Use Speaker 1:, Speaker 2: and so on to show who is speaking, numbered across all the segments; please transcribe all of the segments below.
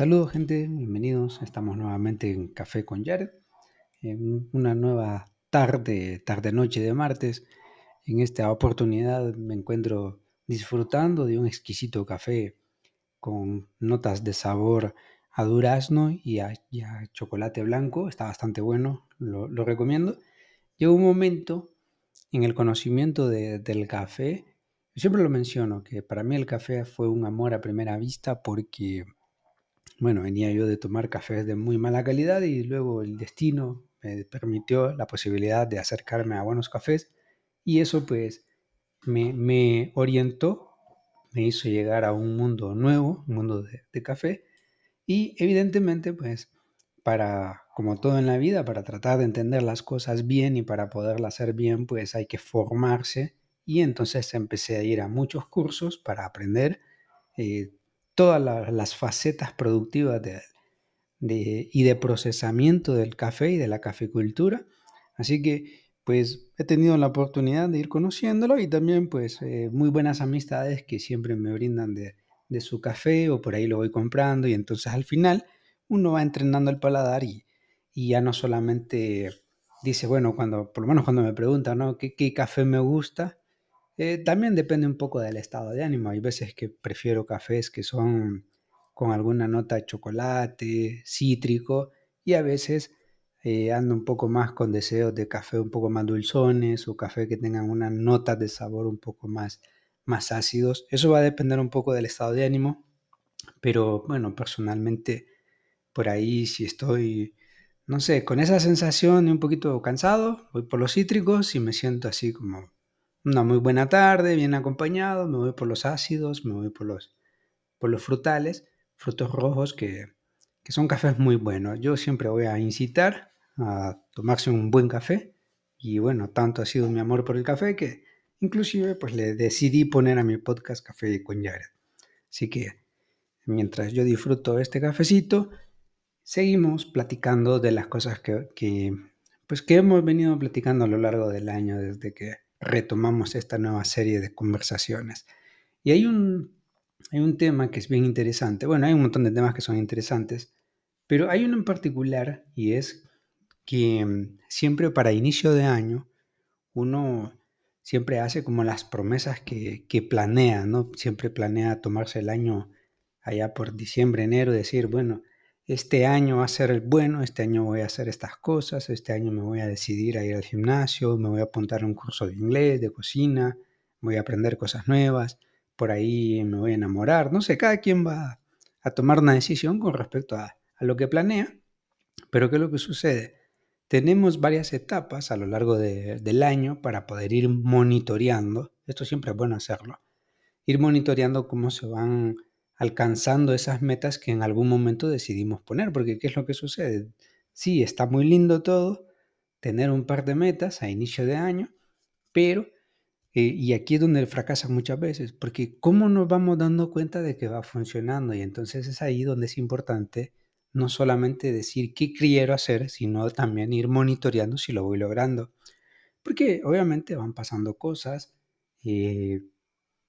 Speaker 1: Saludos gente, bienvenidos. Estamos nuevamente en Café con Jared, en una nueva tarde, tarde-noche de martes. En esta oportunidad me encuentro disfrutando de un exquisito café con notas de sabor a durazno y a, chocolate blanco. Está bastante bueno, lo, recomiendo. Llegó un momento en el conocimiento del café. siempre lo menciono, que para mí el café fue un amor a primera vista porque bueno, venía yo de tomar cafés de muy mala calidad y luego el destino me permitió la posibilidad de acercarme a buenos cafés y eso pues me, orientó, me hizo llegar a un mundo nuevo, un mundo de, café y evidentemente pues para, como todo en la vida, para tratar de entender las cosas bien y para poderlas hacer bien pues hay que formarse y entonces empecé a ir a muchos cursos para aprender eh, todas las facetas productivas y de procesamiento del café y de la caficultura. Así que pues he tenido la oportunidad de ir conociéndolo y también pues eh, muy buenas amistades que siempre me brindan de, su café o por ahí lo voy comprando y entonces al final uno va entrenando el paladar y, ya no solamente dice, bueno, cuando, por lo menos cuando me preguntan, ¿no? ¿Qué, qué café me gusta? Eh, también depende un poco del estado de ánimo. Hay veces que prefiero cafés que son con alguna nota de chocolate, cítrico, y a veces eh, ando un poco más con deseos de café un poco más dulzones o café que tengan unas notas de sabor un poco más, más ácidos. Eso va a depender un poco del estado de ánimo, pero bueno, personalmente por ahí si estoy, no sé, con esa sensación de un poquito cansado, voy por los cítricos y me siento así como una muy buena tarde, bien acompañado, me voy por los ácidos, me voy por los, por los frutales, frutos rojos que, que son cafés muy buenos. Yo siempre voy a incitar a tomarse un buen café y bueno, tanto ha sido mi amor por el café que inclusive pues le decidí poner a mi podcast Café con Jared. Así que mientras yo disfruto este cafecito, seguimos platicando de las cosas que, que, pues, que hemos venido platicando a lo largo del año desde que retomamos esta nueva serie de conversaciones. Y hay un, hay un tema que es bien interesante. Bueno, hay un montón de temas que son interesantes, pero hay uno en particular y es que mm, siempre para inicio de año uno siempre hace como las promesas que, que planea, ¿no? Siempre planea tomarse el año allá por diciembre, enero, decir, bueno, este año va a ser el bueno, este año voy a hacer estas cosas, este año me voy a decidir a ir al gimnasio, me voy a apuntar a un curso de inglés, de cocina, voy a aprender cosas nuevas, por ahí me voy a enamorar, no sé, cada quien va a tomar una decisión con respecto a, lo que planea, pero ¿qué es lo que sucede? Tenemos varias etapas a lo largo del año para poder ir monitoreando, esto siempre es bueno hacerlo, ir monitoreando cómo se van alcanzando esas metas que en algún momento decidimos poner, porque ¿qué es lo que sucede? Sí, está muy lindo todo, tener un par de metas a inicio de año, pero, eh, y aquí es donde fracasa muchas veces, porque ¿cómo nos vamos dando cuenta de que va funcionando? Y entonces es ahí donde es importante no solamente decir qué quiero hacer, sino también ir monitoreando si lo voy logrando. Porque obviamente van pasando cosas, eh,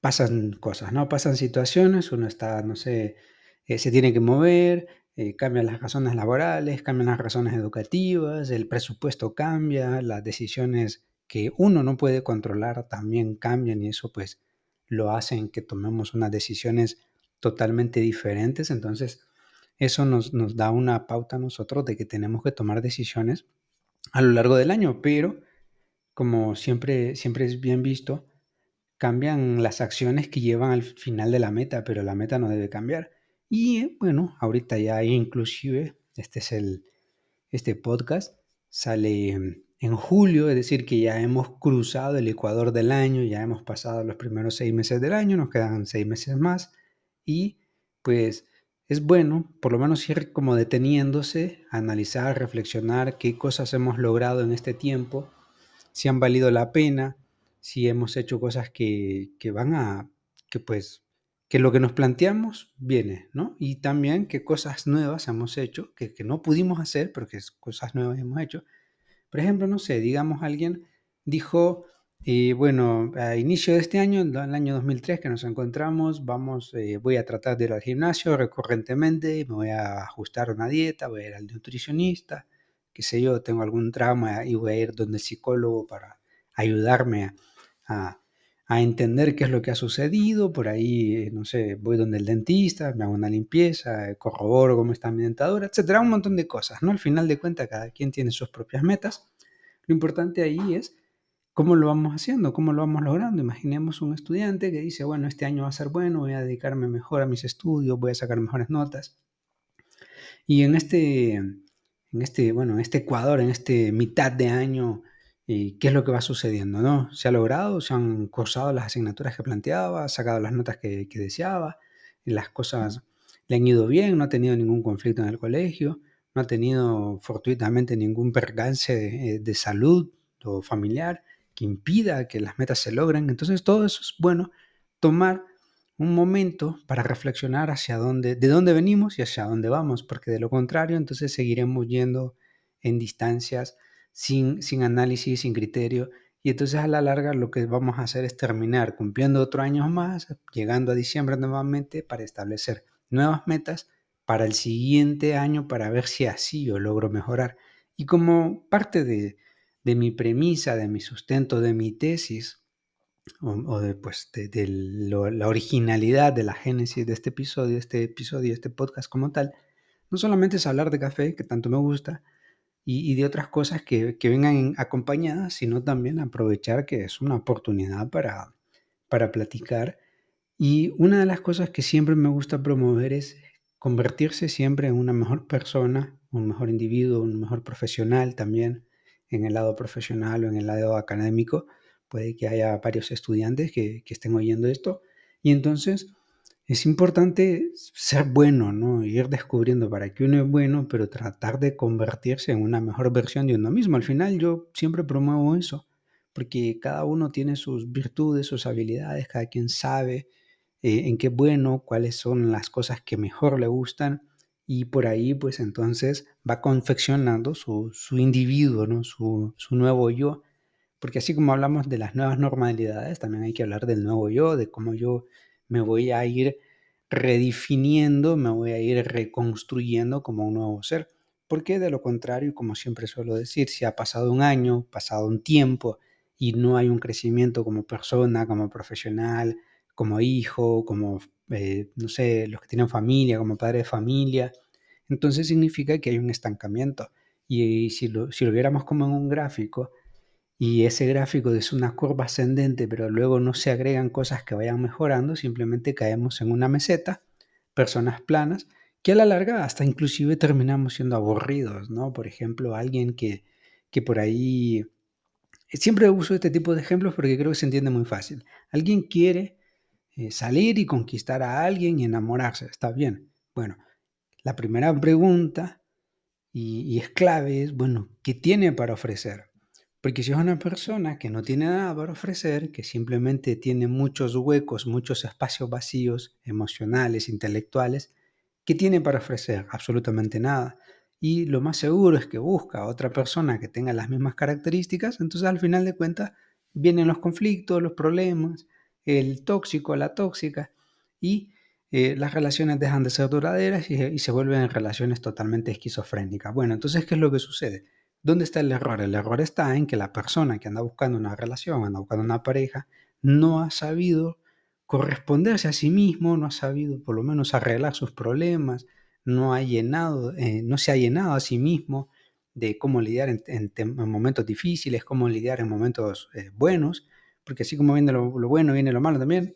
Speaker 1: pasan cosas, ¿no? Pasan situaciones, uno está, no sé, eh, se tiene que mover, eh, cambian las razones laborales, cambian las razones educativas, el presupuesto cambia, las decisiones que uno no puede controlar también cambian y eso pues lo hacen que tomemos unas decisiones totalmente diferentes. Entonces, eso nos, nos da una pauta nosotros de que tenemos que tomar decisiones a lo largo del año, pero como siempre, siempre es bien visto, cambian las acciones que llevan al final de la meta, pero la meta no debe cambiar. Y bueno, ahorita ya inclusive, este es el, este podcast sale en julio, es decir, que ya hemos cruzado el ecuador del año, ya hemos pasado los primeros seis meses del año, nos quedan seis meses más y pues es bueno por lo menos ir como deteniéndose, analizar, reflexionar qué cosas hemos logrado en este tiempo, si han valido la pena, si hemos hecho cosas que, van a, que pues, que lo que nos planteamos viene, ¿no? Y también qué cosas nuevas hemos hecho, que, no pudimos hacer, pero que cosas nuevas hemos hecho. Por ejemplo, no sé, digamos alguien dijo, Y bueno, a inicio de este año, el año 2003 que nos encontramos, vamos, eh, voy a tratar de ir al gimnasio recurrentemente, me voy a ajustar una dieta, voy a ir al nutricionista, qué sé yo, tengo algún trauma y voy a ir donde psicólogo para ayudarme a, a entender qué es lo que ha sucedido, por ahí, no sé, voy donde el dentista, me hago una limpieza, corroboro cómo está mi dentadura, etcétera, un montón de cosas, ¿no? Al final de cuentas, cada quien tiene sus propias metas. Lo importante ahí es ¿Cómo lo vamos haciendo? ¿Cómo lo vamos logrando? Imaginemos un estudiante que dice, bueno, este año va a ser bueno, voy a dedicarme mejor a mis estudios, voy a sacar mejores notas. Y en este, en este, bueno, en este Ecuador, en este mitad de año, eh, ¿qué es lo que va sucediendo? ¿no? ¿Se ha logrado? ¿Se han cursado las asignaturas que planteaba? ¿Ha sacado las notas que, que deseaba? ¿Las cosas le han ido bien? ¿No ha tenido ningún conflicto en el colegio? ¿No ha tenido fortuitamente ningún percance de, de salud o familiar? que impida que las metas se logren. Entonces todo eso es bueno tomar un momento para reflexionar hacia dónde, de dónde venimos y hacia dónde vamos, porque de lo contrario entonces seguiremos yendo en distancias sin, sin análisis, sin criterio, y entonces a la larga lo que vamos a hacer es terminar cumpliendo otro año más, llegando a diciembre nuevamente para establecer nuevas metas para el siguiente año para ver si así yo logro mejorar. Y como parte de, de mi premisa, de mi sustento, de mi tesis, o, de, pues, de, la originalidad de la génesis de este episodio, este episodio, este podcast como tal, no solamente es hablar de café, que tanto me gusta, y, de otras cosas que, que, vengan acompañadas, sino también aprovechar que es una oportunidad para, para platicar. Y una de las cosas que siempre me gusta promover es convertirse siempre en una mejor persona, un mejor individuo, un mejor profesional también, en el lado profesional o en el lado académico, puede que haya varios estudiantes que, estén oyendo esto. Y entonces es importante ser bueno, ¿no? Ir descubriendo para qué uno es bueno, pero tratar de convertirse en una mejor versión de uno mismo. Al final yo siempre promuevo eso, porque cada uno tiene sus virtudes, sus habilidades, cada quien sabe eh, en qué bueno, cuáles son las cosas que mejor le gustan y por ahí pues entonces va confeccionando su, individuo, ¿no? su, nuevo yo, porque así como hablamos de las nuevas normalidades, también hay que hablar del nuevo yo, de cómo yo me voy a ir redefiniendo, me voy a ir reconstruyendo como un nuevo ser, porque de lo contrario, como siempre suelo decir, si ha pasado un año, pasado un tiempo y no hay un crecimiento como persona, como profesional, como hijo, como eh, no sé, los que tienen familia, como padre de familia, entonces significa que hay un estancamiento. Y, si, lo, si lo viéramos como en un gráfico, y ese gráfico es una curva ascendente, pero luego no se agregan cosas que vayan mejorando, simplemente caemos en una meseta, personas planas, que a la larga hasta inclusive terminamos siendo aburridos, ¿no? Por ejemplo, alguien que, que por ahí... Siempre uso este tipo de ejemplos porque creo que se entiende muy fácil. Alguien quiere eh, salir y conquistar a alguien y enamorarse. Está bien. Bueno, la primera pregunta y, es clave es, bueno, ¿qué tiene para ofrecer? Porque si es una persona que no tiene nada para ofrecer, que simplemente tiene muchos huecos, muchos espacios vacíos, emocionales, intelectuales, ¿qué tiene para ofrecer? Absolutamente nada. Y lo más seguro es que busca a otra persona que tenga las mismas características, entonces al final de cuentas vienen los conflictos, los problemas, el tóxico, la tóxica, y eh, las relaciones dejan de ser duraderas y, se vuelven relaciones totalmente esquizofrénicas. Bueno, entonces, ¿qué es lo que sucede? ¿Dónde está el error? El error está en que la persona que anda buscando una relación, anda buscando una pareja, no ha sabido corresponderse a sí mismo, no ha sabido por lo menos arreglar sus problemas, no, ha llenado, eh, no se ha llenado a sí mismo de cómo lidiar en, momentos difíciles, cómo lidiar en momentos eh, buenos, porque así como viene lo, bueno, viene lo malo también.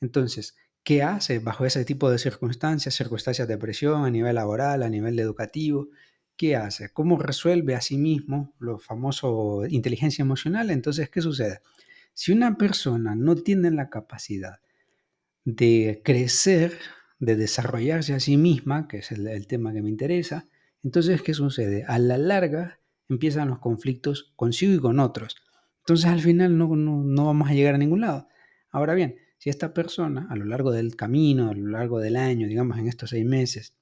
Speaker 1: Entonces, ¿qué hace bajo ese tipo de circunstancias, circunstancias de presión a nivel laboral, a nivel educativo? ¿Qué hace? ¿Cómo resuelve a sí mismo lo famoso inteligencia emocional? Entonces, ¿qué sucede? Si una persona no tiene la capacidad de crecer, de desarrollarse a sí misma, que es el tema que me interesa, entonces, ¿qué sucede? A la larga empiezan los conflictos consigo y con otros. Entonces al final no, no, vamos a llegar a ningún lado. Ahora bien, si esta persona a lo largo del camino, a lo largo del año, digamos en estos seis meses,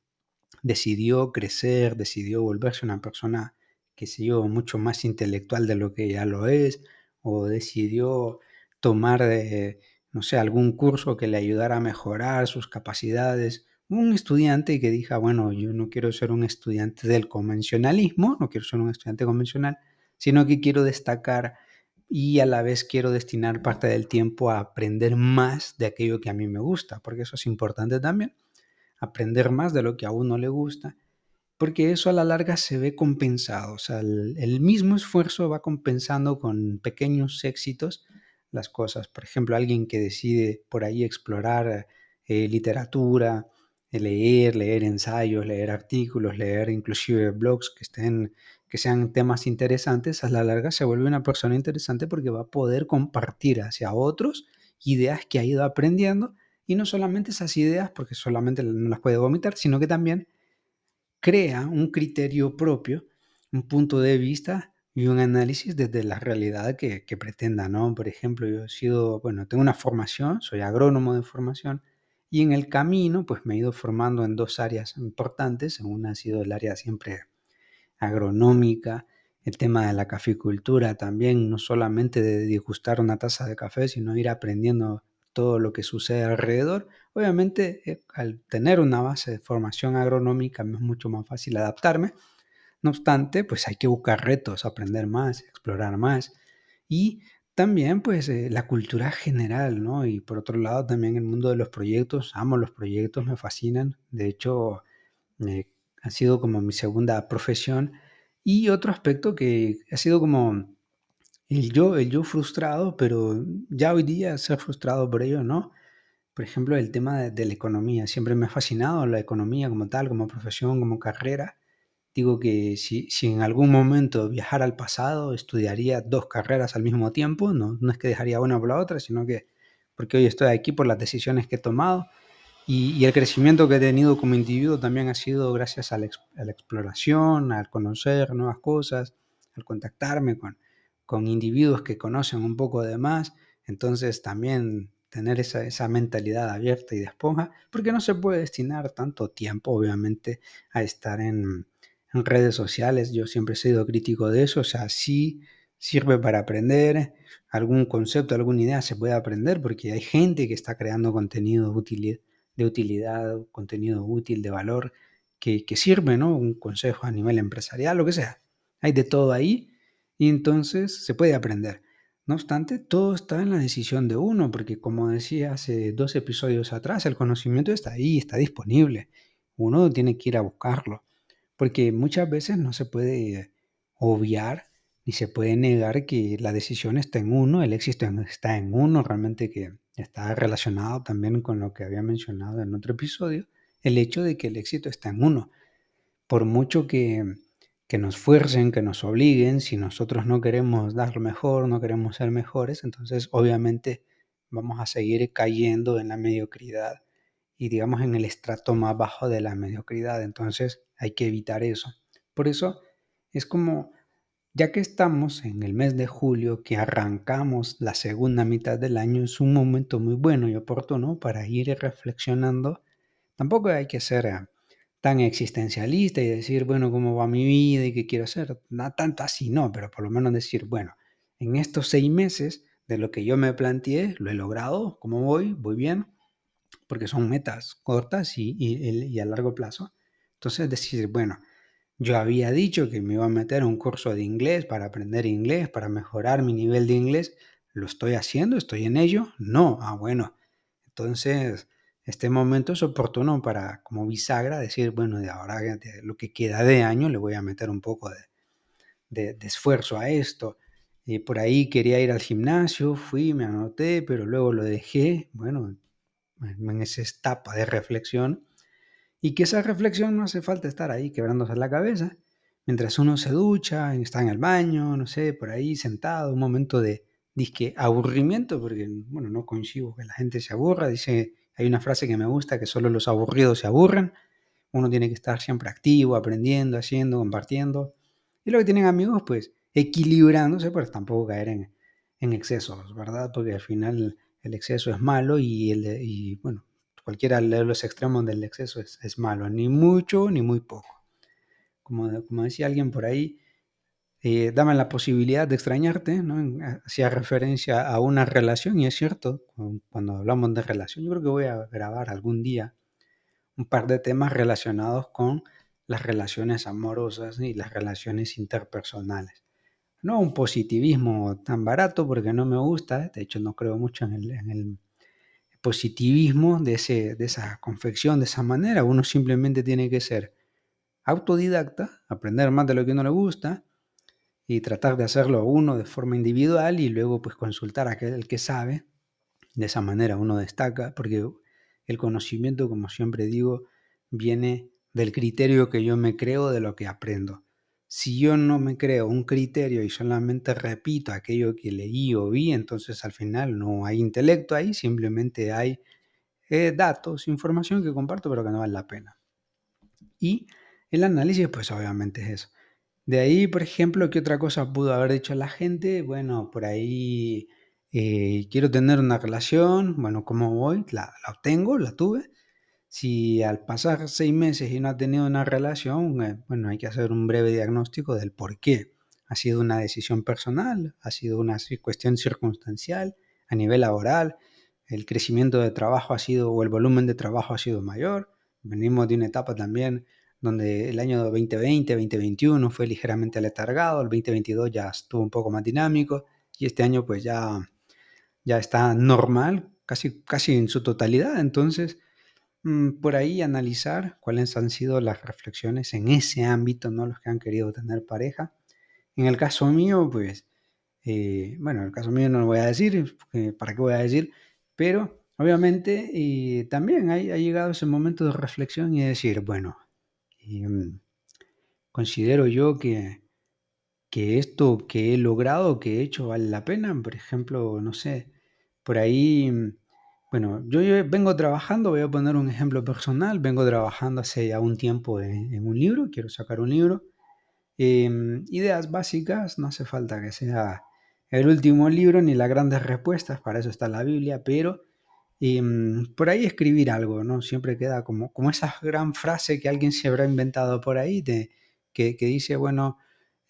Speaker 1: decidió crecer, decidió volverse una persona, que sé yo, mucho más intelectual de lo que ya lo es, o decidió tomar, eh, no sé, algún curso que le ayudara a mejorar sus capacidades. Un estudiante que diga, bueno, yo no quiero ser un estudiante del convencionalismo, no quiero ser un estudiante convencional, sino que quiero destacar y a la vez quiero destinar parte del tiempo a aprender más de aquello que a mí me gusta, porque eso es importante también, aprender más de lo que a uno le gusta porque eso a la larga se ve compensado, o sea, el, mismo esfuerzo va compensando con pequeños éxitos las cosas. Por ejemplo, alguien que decide por ahí explorar eh, literatura, eh, leer, leer ensayos, leer artículos, leer inclusive blogs que estén que sean temas interesantes, a la larga se vuelve una persona interesante porque va a poder compartir hacia otros ideas que ha ido aprendiendo y no solamente esas ideas porque solamente no las puede vomitar, sino que también crea un criterio propio, un punto de vista y un análisis desde la realidad que, pretenda, ¿no? Por ejemplo, yo he sido, bueno, tengo una formación, soy agrónomo de formación, y en el camino, pues me he ido formando en dos áreas importantes. Una ha sido el área siempre agronómica, el tema de la caficultura también, no solamente de disgustar una taza de café, sino ir aprendiendo todo lo que sucede alrededor. Obviamente, eh, al tener una base de formación agronómica es mucho más fácil adaptarme. No obstante, pues hay que buscar retos, aprender más, explorar más. Y también, pues, eh, la cultura general, ¿no? Y por otro lado, también el mundo de los proyectos. Amo los proyectos, me fascinan. De hecho, eh, ha sido como mi segunda profesión. Y otro aspecto que ha sido como el yo, el yo frustrado, pero ya hoy día ser frustrado por ello, ¿no? Por ejemplo, el tema de, la economía. Siempre me ha fascinado la economía como tal, como profesión, como carrera. Digo que si, si en algún momento viajara al pasado, estudiaría dos carreras al mismo tiempo. No, no es que dejaría una por la otra, sino que porque hoy estoy aquí por las decisiones que he tomado. Y, y el crecimiento que he tenido como individuo también ha sido gracias a la, a la exploración, al conocer nuevas cosas, al contactarme con, con individuos que conocen un poco de más, entonces también tener esa, esa, mentalidad abierta y de esponja, porque no se puede destinar tanto tiempo, obviamente, a estar en, en, redes sociales. Yo siempre he sido crítico de eso, o sea, sí sirve para aprender, algún concepto, alguna idea se puede aprender, porque hay gente que está creando contenido útil, de utilidad, contenido útil, de valor, que, que sirve, ¿no? Un consejo a nivel empresarial, lo que sea. Hay de todo ahí y entonces se puede aprender. No obstante, todo está en la decisión de uno, porque como decía hace dos episodios atrás, el conocimiento está ahí, está disponible. Uno tiene que ir a buscarlo, porque muchas veces no se puede obviar ni se puede negar que la decisión está en uno, el éxito está en uno, realmente que está relacionado también con lo que había mencionado en otro episodio, el hecho de que el éxito está en uno. Por mucho que que nos fuercen, que nos obliguen, si nosotros no queremos dar lo mejor, no queremos ser mejores, entonces obviamente vamos a seguir cayendo en la mediocridad y digamos en el estrato más bajo de la mediocridad, entonces hay que evitar eso. Por eso es como, ya que estamos en el mes de julio, que arrancamos la segunda mitad del año, es un momento muy bueno y oportuno para ir reflexionando. Tampoco hay que ser tan existencialista y decir, bueno, cómo va mi vida y qué quiero hacer. No tanto así, no, pero por lo menos decir, bueno, en estos seis meses de lo que yo me planteé, lo he logrado, ¿cómo voy? Voy bien, porque son metas cortas y, y, a largo plazo. Entonces decir, bueno, yo había dicho que me iba a meter a un curso de inglés para aprender inglés, para mejorar mi nivel de inglés. ¿Lo estoy haciendo? ¿Estoy en ello? No. Ah, bueno. Entonces, este momento es oportuno para, como bisagra, decir, bueno, de ahora de lo que queda de año le voy a meter un poco de, de, esfuerzo a esto. Y por ahí quería ir al gimnasio, fui, me anoté, pero luego lo dejé, bueno, en esa etapa de reflexión. Y que esa reflexión no hace falta estar ahí quebrándose la cabeza. Mientras uno se ducha, está en el baño, no sé, por ahí sentado, un momento de disque aburrimiento, porque, bueno, no coincido que la gente se aburra, dice hay una frase que me gusta, que solo los aburridos se aburren. Uno tiene que estar siempre activo, aprendiendo, haciendo, compartiendo. Y lo que tienen amigos, pues equilibrándose, pero tampoco caer en, en excesos, ¿verdad? Porque al final el exceso es malo y, el y bueno, cualquiera de los extremos del exceso es, malo, ni mucho ni muy poco. Como, como decía alguien por ahí, eh, dame la posibilidad de extrañarte, ¿no? Hacía referencia a una relación y es cierto, cuando hablamos de relación, yo creo que voy a grabar algún día un par de temas relacionados con las relaciones amorosas y las relaciones interpersonales. No un positivismo tan barato porque no me gusta, de hecho no creo mucho en el, positivismo de, ese, de esa confección, de esa manera. Uno simplemente tiene que ser autodidacta, aprender más de lo que uno le gusta, y tratar de hacerlo uno de forma individual y luego pues consultar a aquel que sabe. De esa manera uno destaca, porque el conocimiento, como siempre digo, viene del criterio que yo me creo de lo que aprendo. Si yo no me creo un criterio y solamente repito aquello que leí o vi, entonces al final no hay intelecto ahí, simplemente hay eh, datos, información que comparto pero que no vale la pena. Y el análisis, pues obviamente es eso. De ahí, por ejemplo, ¿qué otra cosa pudo haber dicho la gente? Bueno, por ahí eh, quiero tener una relación, bueno, ¿cómo voy? La, la obtengo, la tuve. Si al pasar seis meses y no ha tenido una relación, eh, bueno, hay que hacer un breve diagnóstico del por qué. ¿Ha sido una decisión personal? ¿Ha sido una cuestión circunstancial a nivel laboral? ¿El crecimiento de trabajo ha sido o el volumen de trabajo ha sido mayor? Venimos de una etapa también donde el año 2020, 2021 fue ligeramente aletargado, el 2022 ya estuvo un poco más dinámico y este año pues ya, ya está normal, casi, casi en su totalidad. Entonces, mm, por ahí analizar cuáles han sido las reflexiones en ese ámbito, ¿no? Los que han querido tener pareja. En el caso mío, pues, eh, bueno, en el caso mío no lo voy a decir, ¿para qué voy a decir? Pero obviamente y también ha, ha llegado ese momento de reflexión y decir, bueno, Mm, considero yo que, que esto que he logrado, que he hecho, vale la pena. Por ejemplo, no sé, por ahí, mm, bueno, yo, vengo trabajando, voy a poner un ejemplo personal, vengo trabajando hace ya un tiempo en, un libro, quiero sacar un libro. Em, ideas básicas, no hace falta que sea el último libro ni las grandes respuestas, para eso está la Biblia, pero y mm, por ahí escribir algo, ¿no? Siempre queda como, como esa gran frase que alguien se habrá inventado por ahí, de, que, dice, bueno,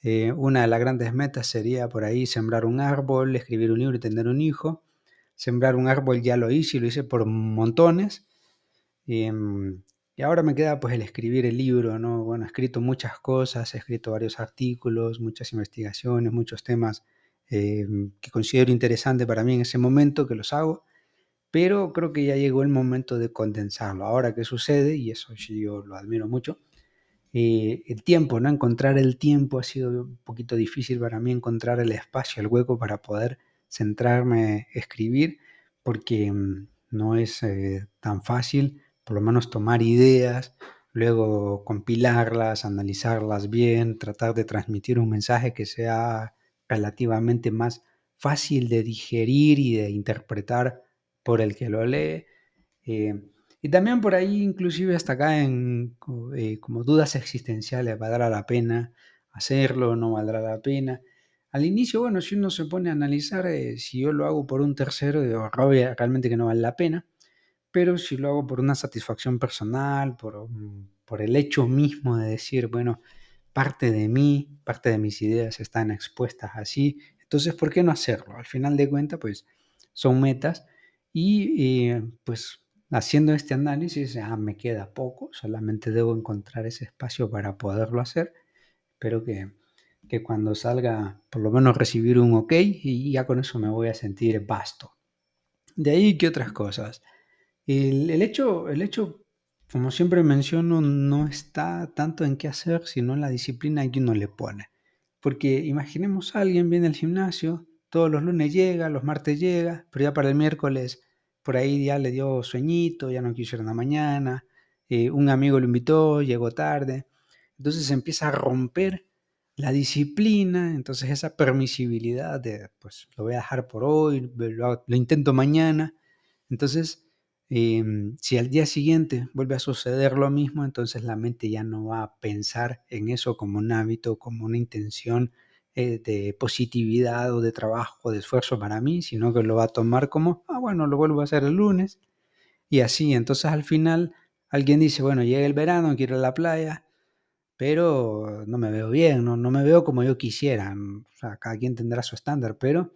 Speaker 1: eh, una de las grandes metas sería por ahí sembrar un árbol, escribir un libro y tener un hijo. Sembrar un árbol ya lo hice y lo hice por montones. Mm, y ahora me queda pues el escribir el libro, ¿no? Bueno, he escrito muchas cosas, he escrito varios artículos, muchas investigaciones, muchos temas eh, que considero interesantes para mí en ese momento que los hago pero creo que ya llegó el momento de condensarlo. Ahora, ¿qué sucede? Y eso yo lo admiro mucho. Eh, el tiempo, ¿no? Encontrar el tiempo ha sido un poquito difícil para mí, encontrar el espacio, el hueco para poder centrarme, escribir, porque mm, no es eh, tan fácil, por lo menos tomar ideas, luego compilarlas, analizarlas bien, tratar de transmitir un mensaje que sea relativamente más fácil de digerir y de interpretar por el que lo lee. Eh, y también por ahí, inclusive hasta acá en eh, como dudas existenciales, ¿valdrá la pena hacerlo? ¿No valdrá la pena? Al inicio, bueno, si uno se pone a analizar eh, si yo lo hago por un tercero, digo, realmente que no vale la pena, pero si lo hago por una satisfacción personal, por, mm, por el hecho mismo de decir, bueno, parte de mí, parte de mis ideas están expuestas así, entonces, ¿por qué no hacerlo? Al final de cuentas, pues son metas y eh, pues haciendo este análisis, ah, me queda poco, solamente debo encontrar ese espacio para poderlo hacer. Espero que, que cuando salga, por lo menos recibir un ok y ya con eso me voy a sentir vasto. De ahí que otras cosas. El, el, hecho, el hecho, como siempre menciono, no está tanto en qué hacer, sino en la disciplina que uno le pone. Porque imaginemos a alguien viene al gimnasio, todos los lunes llega, los martes llega, pero ya para el miércoles por ahí ya le dio sueñito, ya no quiso ir la mañana, eh, un amigo lo invitó, llegó tarde. Entonces empieza a romper la disciplina, entonces esa permisibilidad de, pues lo voy a dejar por hoy, lo, intento mañana. Entonces, em, si al día siguiente vuelve a suceder lo mismo, entonces la mente ya no va a pensar en eso como un hábito, como una intención eh, de positividad o de trabajo o de esfuerzo para mí, sino que lo va a tomar como, ah, bueno, lo vuelvo a hacer el lunes. Y así, entonces al final alguien dice, bueno, llega el verano, quiero ir a la playa, pero no me veo bien, no, no me veo como yo quisiera. O sea, cada quien tendrá su estándar, pero, o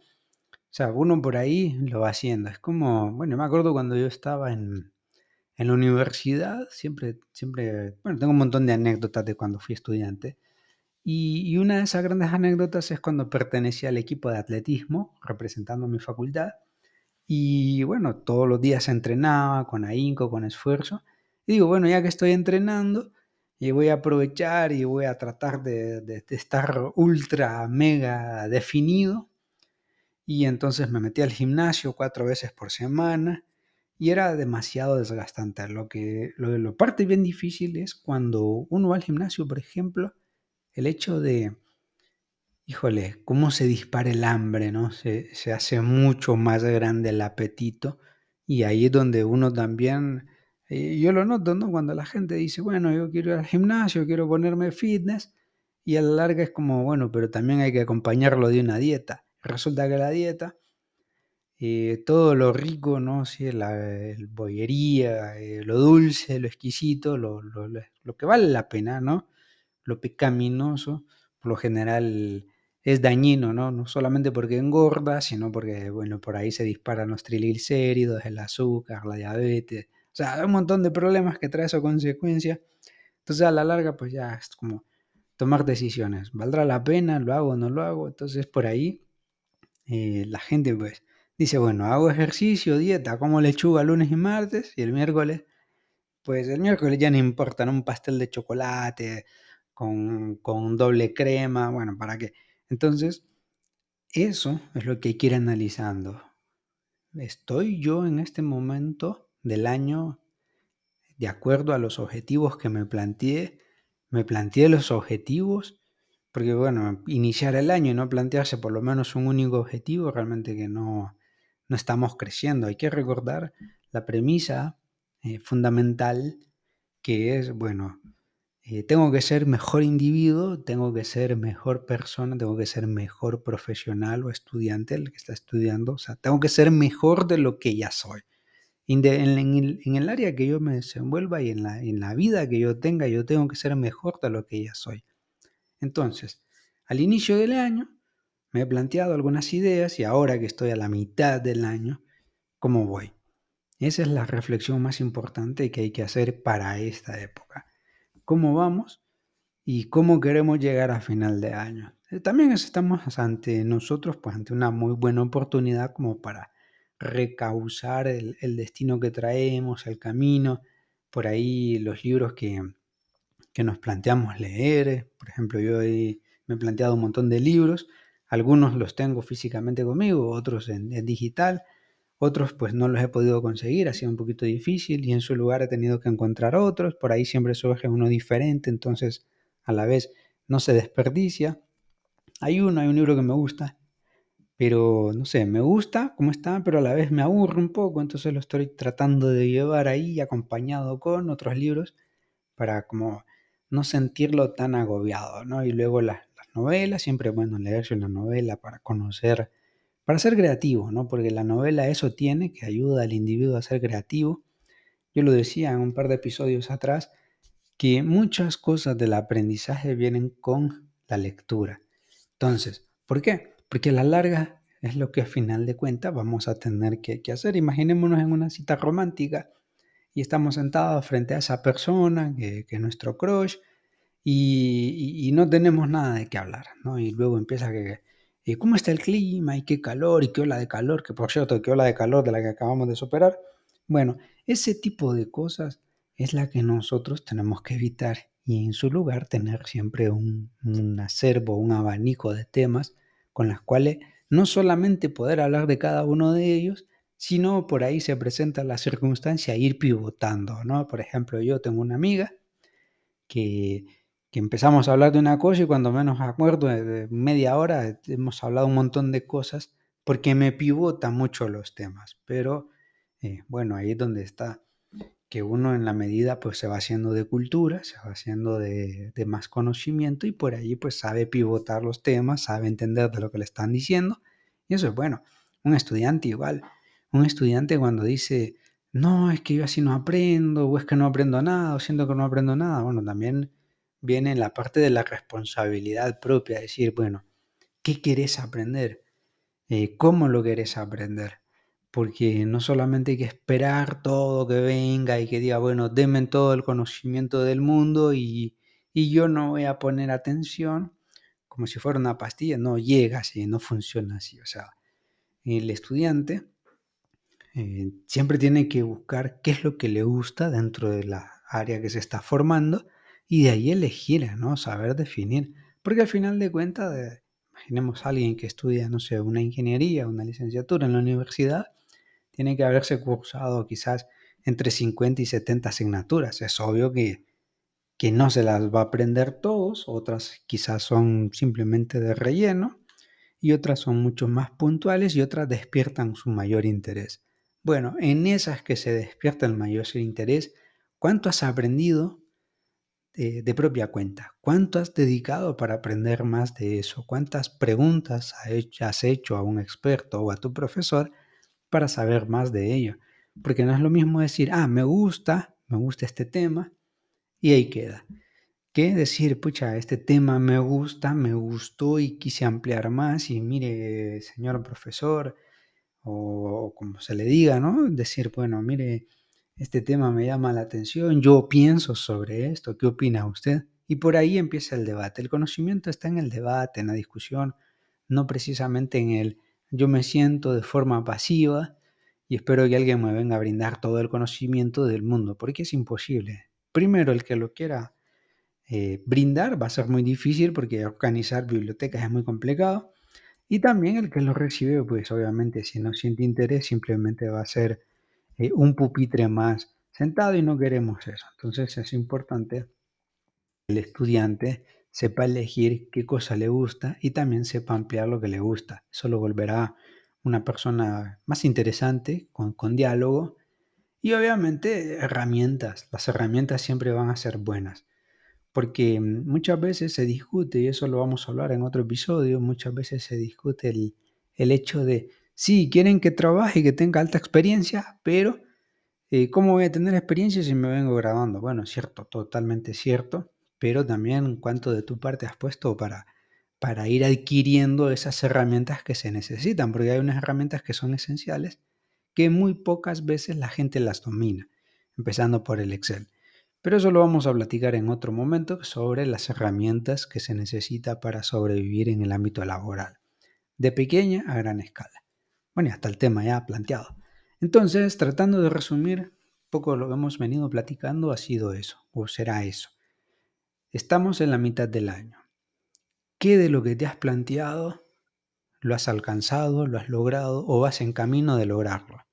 Speaker 1: sea, uno por ahí lo va haciendo. Es como, bueno, me acuerdo cuando yo estaba en, en la universidad, siempre, siempre, bueno, tengo un montón de anécdotas de cuando fui estudiante. Y, una de esas grandes anécdotas es cuando pertenecía al equipo de atletismo, representando mi facultad. Y bueno, todos los días entrenaba con ahínco, con esfuerzo. Y digo, bueno, ya que estoy entrenando, y voy a aprovechar y voy a tratar de, de, estar ultra, mega definido. Y entonces me metí al gimnasio cuatro veces por semana y era demasiado desgastante. Lo que lo, lo parte bien difícil es cuando uno va al gimnasio, por ejemplo, el hecho de, híjole, cómo se dispara el hambre, ¿no? Se, se hace mucho más grande el apetito y ahí es donde uno también, eh, yo lo noto, ¿no? Cuando la gente dice, bueno, yo quiero ir al gimnasio, quiero ponerme fitness, y a la larga es como, bueno, pero también hay que acompañarlo de una dieta. Resulta que la dieta, eh, todo lo rico, ¿no? Sí, la bollería, eh, lo dulce, lo exquisito, lo, lo, lo que vale la pena, ¿no? Lo pecaminoso, por lo general es dañino, ¿no? No solamente porque engorda, sino porque, bueno, por ahí se disparan los triglicéridos, el azúcar, la diabetes, o sea, hay un montón de problemas que trae esa consecuencia. Entonces, a la larga, pues ya es como tomar decisiones. ¿Valdrá la pena? ¿Lo hago o no lo hago? Entonces, por ahí, eh, la gente, pues, dice, bueno, hago ejercicio, dieta, como lechuga lunes y martes, y el miércoles, pues el miércoles ya no importa, ¿no? Un pastel de chocolate, con, doble crema, bueno, ¿para qué? Entonces, eso es lo que hay que ir analizando. ¿Estoy yo en este momento del año de acuerdo a los objetivos que me planteé? ¿Me planteé los objetivos? Porque bueno, iniciar el año y no plantearse por lo menos un único objetivo, realmente que no, no estamos creciendo. Hay que recordar la premisa eh, fundamental que es, bueno, eh, tengo que ser mejor individuo, tengo que ser mejor persona, tengo que ser mejor profesional o estudiante, el que está estudiando, o sea, tengo que ser mejor de lo que ya soy. En, el, área que yo me desenvuelva y en la, en la vida que yo tenga, yo tengo que ser mejor de lo que ya soy. Entonces, al inicio del año, me he planteado algunas ideas y ahora que estoy a la mitad del año, ¿cómo voy? Esa es la reflexión más importante que hay que hacer para esta época cómo vamos y cómo queremos llegar a final de año. Eh, también estamos ante nosotros, pues ante una muy buena oportunidad como para recausar el, destino que traemos, el camino, por ahí los libros que, que nos planteamos leer. Por ejemplo, yo me he planteado un montón de libros, algunos los tengo físicamente conmigo, otros en digital. Otros pues no los he podido conseguir, ha sido un poquito difícil y en su lugar he tenido que encontrar otros, por ahí siempre surge uno diferente, entonces a la vez no se desperdicia. Hay uno, hay un libro que me gusta, pero no sé, me gusta cómo está, pero a la vez me aburre un poco, entonces lo estoy tratando de llevar ahí acompañado con otros libros para como no sentirlo tan agobiado, ¿no? Y luego las, las novelas, siempre bueno leerse una novela para conocer para ser creativo, ¿no? Porque la novela eso tiene, que ayuda al individuo a ser creativo. Yo lo decía en un par de episodios atrás, que muchas cosas del aprendizaje vienen con la lectura. Entonces, ¿por qué? Porque a la larga es lo que a final de cuentas vamos a tener que, hacer. Imaginémonos en una cita romántica y estamos sentados frente a esa persona que, es nuestro crush y, y, no tenemos nada de qué hablar, ¿no? Y luego empieza que eh, cómo está el clima y qué calor y qué ola de calor, que por cierto, qué ola de calor de la que acabamos de superar. Bueno, ese tipo de cosas es la que nosotros tenemos que evitar y en su lugar tener siempre un, un acervo, un abanico de temas con las cuales no solamente poder hablar de cada uno de ellos, sino por ahí se presenta la circunstancia ir pivotando, ¿no? Por ejemplo, yo tengo una amiga que que empezamos a hablar de una cosa y cuando menos acuerdo, de media hora hemos hablado un montón de cosas porque me pivota mucho los temas. Pero eh, bueno, ahí es donde está que uno en la medida pues se va haciendo de cultura, se va haciendo de, de, más conocimiento y por ahí pues sabe pivotar los temas, sabe entender de lo que le están diciendo. Y eso es bueno. Un estudiante igual, un estudiante cuando dice, no, es que yo así no aprendo, o es que no aprendo nada, o siento que no aprendo nada, bueno, también viene la parte de la responsabilidad propia, decir, bueno, ¿qué querés aprender? Eh, ¿Cómo lo querés aprender? Porque no solamente hay que esperar todo que venga y que diga, bueno, denme todo el conocimiento del mundo y, y yo no voy a poner atención como si fuera una pastilla, no llega así, no funciona así. O sea, el estudiante eh, siempre tiene que buscar qué es lo que le gusta dentro de la área que se está formando y de ahí elegir, ¿no? Saber definir. Porque al final de cuentas, imaginemos a alguien que estudia, no sé, una ingeniería, una licenciatura en la universidad, tiene que haberse cursado quizás entre 50 y 70 asignaturas. Es obvio que, que no se las va a aprender todos, otras quizás son simplemente de relleno y otras son mucho más puntuales y otras despiertan su mayor interés. Bueno, en esas que se despierta el mayor interés, ¿cuánto has aprendido de, propia cuenta? ¿Cuánto has dedicado para aprender más de eso? ¿Cuántas preguntas has hecho a un experto o a tu profesor para saber más de ello? Porque no es lo mismo decir, ah, me gusta, me gusta este tema y ahí queda. Que decir, pucha, este tema me gusta, me gustó y quise ampliar más y mire, señor profesor, o, como se le diga, ¿no? Decir, bueno, mire, este tema me llama la atención, yo pienso sobre esto, ¿qué opina usted? Y por ahí empieza el debate. El conocimiento está en el debate, en la discusión, no precisamente en el yo me siento de forma pasiva y espero que alguien me venga a brindar todo el conocimiento del mundo, porque es imposible. Primero, el que lo quiera eh, brindar va a ser muy difícil porque organizar bibliotecas es muy complicado. Y también el que lo recibe, pues obviamente si no siente interés, simplemente va a ser eh, un pupitre más sentado y no queremos eso. Entonces es importante que el estudiante sepa elegir qué cosa le gusta y también sepa ampliar lo que le gusta. Eso lo volverá una persona más interesante, con, con diálogo y obviamente herramientas. Las herramientas siempre van a ser buenas porque muchas veces se discute, y eso lo vamos a hablar en otro episodio, muchas veces se discute el, hecho de, sí, quieren que trabaje y que tenga alta experiencia, pero eh, ¿cómo voy a tener experiencia si me vengo grabando? Bueno, cierto, totalmente cierto, pero también cuánto de tu parte has puesto para, para ir adquiriendo esas herramientas que se necesitan, porque hay unas herramientas que son esenciales que muy pocas veces la gente las domina, empezando por el Excel. Pero eso lo vamos a platicar en otro momento sobre las herramientas que se necesita para sobrevivir en el ámbito laboral, de pequeña a gran escala. Bueno, y hasta el tema ya planteado. Entonces, tratando de resumir, poco lo que hemos venido platicando ha sido eso, o será eso. Estamos en la mitad del año. ¿Qué de lo que te has planteado lo has alcanzado, lo has logrado o vas en camino de lograrlo?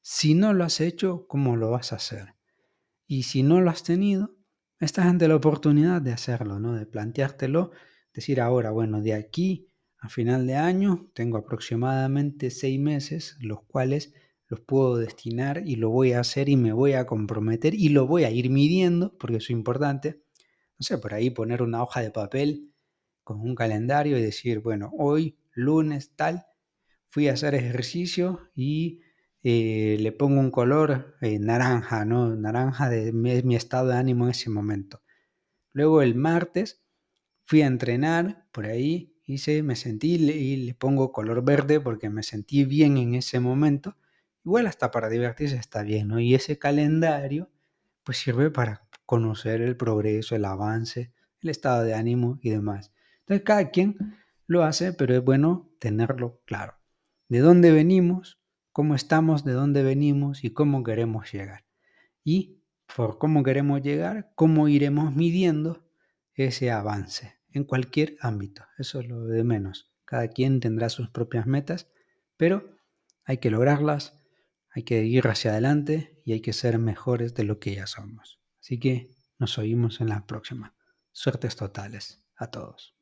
Speaker 1: Si no lo has hecho, ¿cómo lo vas a hacer? Y si no lo has tenido, estás ante la oportunidad de hacerlo, ¿no? De planteártelo, decir ahora, bueno, de aquí a final de año tengo aproximadamente seis meses, los cuales los puedo destinar y lo voy a hacer y me voy a comprometer y lo voy a ir midiendo, porque es importante. No sé, por ahí poner una hoja de papel con un calendario y decir, bueno, hoy, lunes, tal, fui a hacer ejercicio y eh, le pongo un color eh, naranja, ¿no? Naranja de mi, mi, estado de ánimo en ese momento. Luego el martes fui a entrenar por ahí, hice, me sentí y le pongo color verde porque me sentí bien en ese momento. Igual hasta para divertirse está bien, ¿no? Y ese calendario pues sirve para conocer el progreso, el avance, el estado de ánimo y demás. Entonces cada quien lo hace, pero es bueno tenerlo claro. ¿De dónde venimos? cómo estamos, de dónde venimos y cómo queremos llegar. Y por cómo queremos llegar, cómo iremos midiendo ese avance en cualquier ámbito. Eso es lo de menos. Cada quien tendrá sus propias metas, pero hay que lograrlas, hay que ir hacia adelante y hay que ser mejores de lo que ya somos. Así que nos oímos en la próxima. Suertes totales a todos.